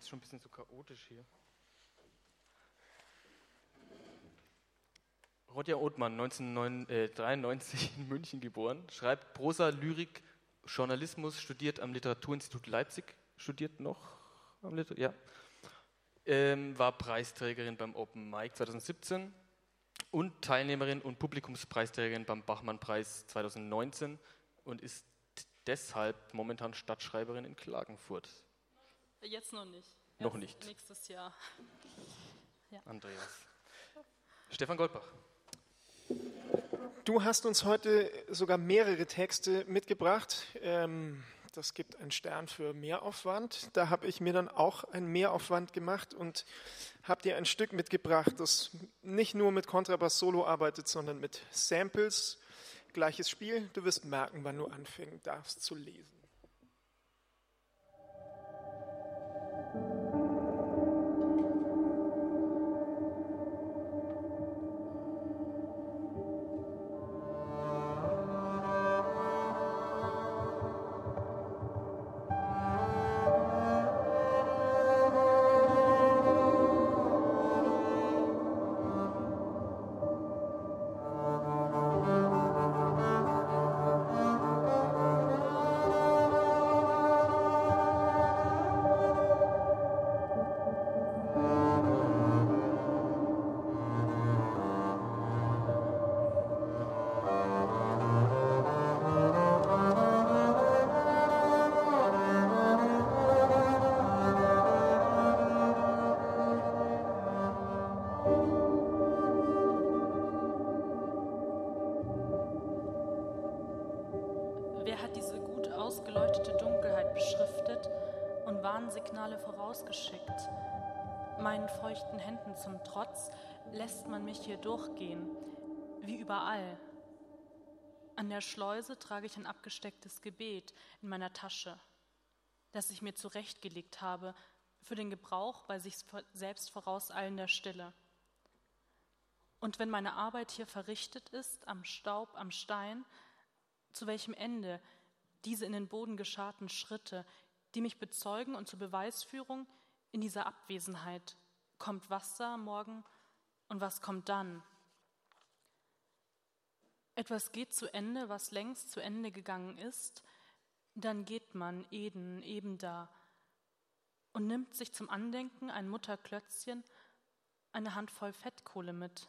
schon ein bisschen zu chaotisch hier. Rodja Othmann, 1993 äh, in München geboren, schreibt Prosa, Lyrik, Journalismus, studiert am Literaturinstitut Leipzig, studiert noch am Liter ja. Ähm, war Preisträgerin beim Open Mic 2017 und Teilnehmerin und Publikumspreisträgerin beim Bachmann-Preis 2019 und ist deshalb momentan Stadtschreiberin in Klagenfurt. Jetzt noch nicht. Noch nicht. Nächstes Jahr. Ja. Andreas. Stefan Goldbach. Du hast uns heute sogar mehrere Texte mitgebracht. Ähm, das gibt einen Stern für Mehraufwand. Da habe ich mir dann auch einen Mehraufwand gemacht und habe dir ein Stück mitgebracht, das nicht nur mit Kontrabass Solo arbeitet, sondern mit Samples. Gleiches Spiel. Du wirst merken, wann du anfangen darfst zu lesen. Lässt man mich hier durchgehen, wie überall. An der Schleuse trage ich ein abgestecktes Gebet in meiner Tasche, das ich mir zurechtgelegt habe für den Gebrauch bei sich selbst vorauseilender Stille. Und wenn meine Arbeit hier verrichtet ist, am Staub, am Stein, zu welchem Ende diese in den Boden gescharten Schritte, die mich bezeugen und zur Beweisführung in dieser Abwesenheit, kommt Wasser morgen und was kommt dann? Etwas geht zu Ende, was längst zu Ende gegangen ist, dann geht man Eden eben da und nimmt sich zum Andenken ein Mutterklötzchen, eine Handvoll Fettkohle mit.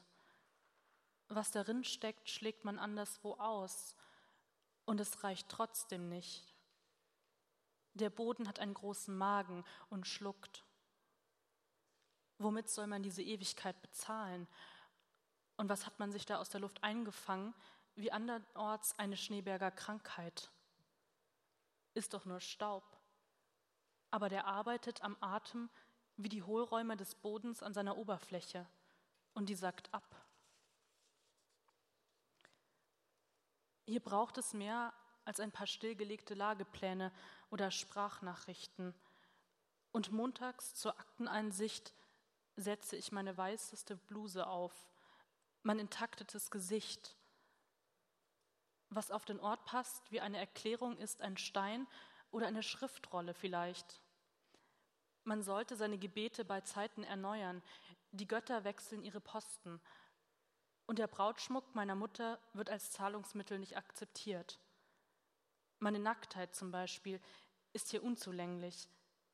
Was darin steckt, schlägt man anderswo aus und es reicht trotzdem nicht. Der Boden hat einen großen Magen und schluckt. Womit soll man diese Ewigkeit bezahlen? Und was hat man sich da aus der Luft eingefangen, wie andernorts eine Schneeberger Krankheit? Ist doch nur Staub. Aber der arbeitet am Atem wie die Hohlräume des Bodens an seiner Oberfläche und die sagt ab. Hier braucht es mehr als ein paar stillgelegte Lagepläne oder Sprachnachrichten. Und montags zur Akteneinsicht setze ich meine weißeste Bluse auf, mein intaktetes Gesicht. Was auf den Ort passt, wie eine Erklärung, ist ein Stein oder eine Schriftrolle vielleicht. Man sollte seine Gebete bei Zeiten erneuern. Die Götter wechseln ihre Posten. Und der Brautschmuck meiner Mutter wird als Zahlungsmittel nicht akzeptiert. Meine Nacktheit zum Beispiel ist hier unzulänglich,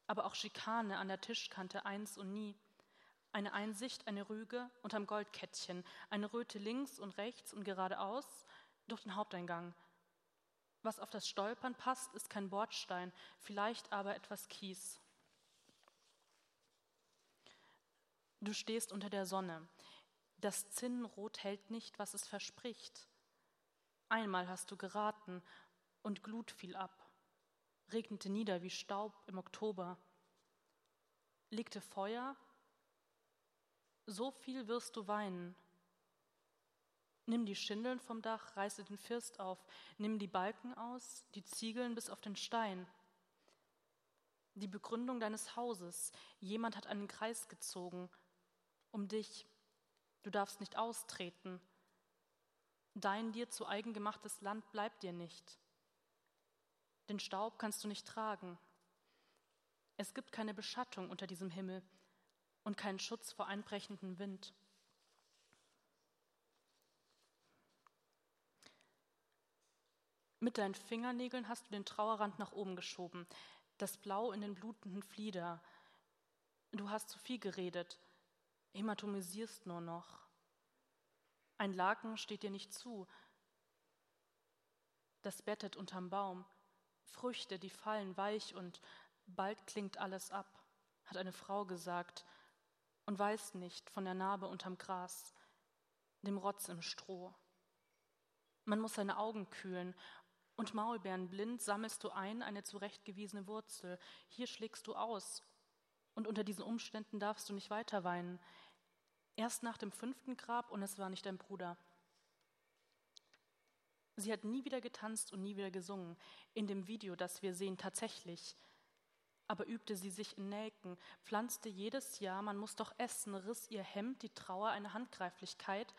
aber auch Schikane an der Tischkante eins und nie. Eine Einsicht, eine Rüge unterm Goldkettchen, eine Röte links und rechts und geradeaus durch den Haupteingang. Was auf das Stolpern passt, ist kein Bordstein, vielleicht aber etwas Kies. Du stehst unter der Sonne. Das Zinnenrot hält nicht, was es verspricht. Einmal hast du geraten und Glut fiel ab, regnete nieder wie Staub im Oktober, legte Feuer so viel wirst du weinen. Nimm die Schindeln vom Dach, reiße den First auf, nimm die Balken aus, die Ziegeln bis auf den Stein. Die Begründung deines Hauses, jemand hat einen Kreis gezogen um dich, du darfst nicht austreten. Dein dir zu eigen gemachtes Land bleibt dir nicht. Den Staub kannst du nicht tragen. Es gibt keine Beschattung unter diesem Himmel und keinen Schutz vor einbrechenden Wind. Mit deinen Fingernägeln hast du den Trauerrand nach oben geschoben, das Blau in den blutenden Flieder. Du hast zu viel geredet, hämatomisierst nur noch. Ein Laken steht dir nicht zu. Das bettet unterm Baum. Früchte, die fallen weich und bald klingt alles ab, hat eine Frau gesagt und weiß nicht von der Narbe unterm Gras, dem Rotz im Stroh. Man muss seine Augen kühlen und Maulbeeren blind sammelst du ein eine zurechtgewiesene Wurzel. Hier schlägst du aus. Und unter diesen Umständen darfst du nicht weiter weinen. Erst nach dem fünften Grab und es war nicht dein Bruder. Sie hat nie wieder getanzt und nie wieder gesungen. In dem Video, das wir sehen, tatsächlich. Aber übte sie sich in Nelken, pflanzte jedes Jahr, man muss doch essen, riss ihr Hemd, die Trauer, eine Handgreiflichkeit,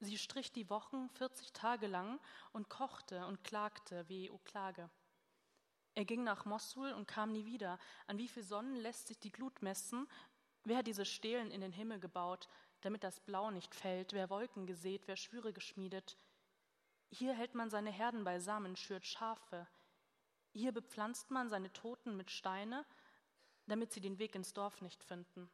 Sie strich die Wochen 40 Tage lang und kochte und klagte, weh, o Klage. Er ging nach Mossul und kam nie wieder. An wie viel Sonnen lässt sich die Glut messen? Wer hat diese Stelen in den Himmel gebaut, damit das Blau nicht fällt? Wer Wolken gesät, wer Schwüre geschmiedet? Hier hält man seine Herden beisammen, schürt Schafe. Hier bepflanzt man seine Toten mit Steine, damit sie den Weg ins Dorf nicht finden.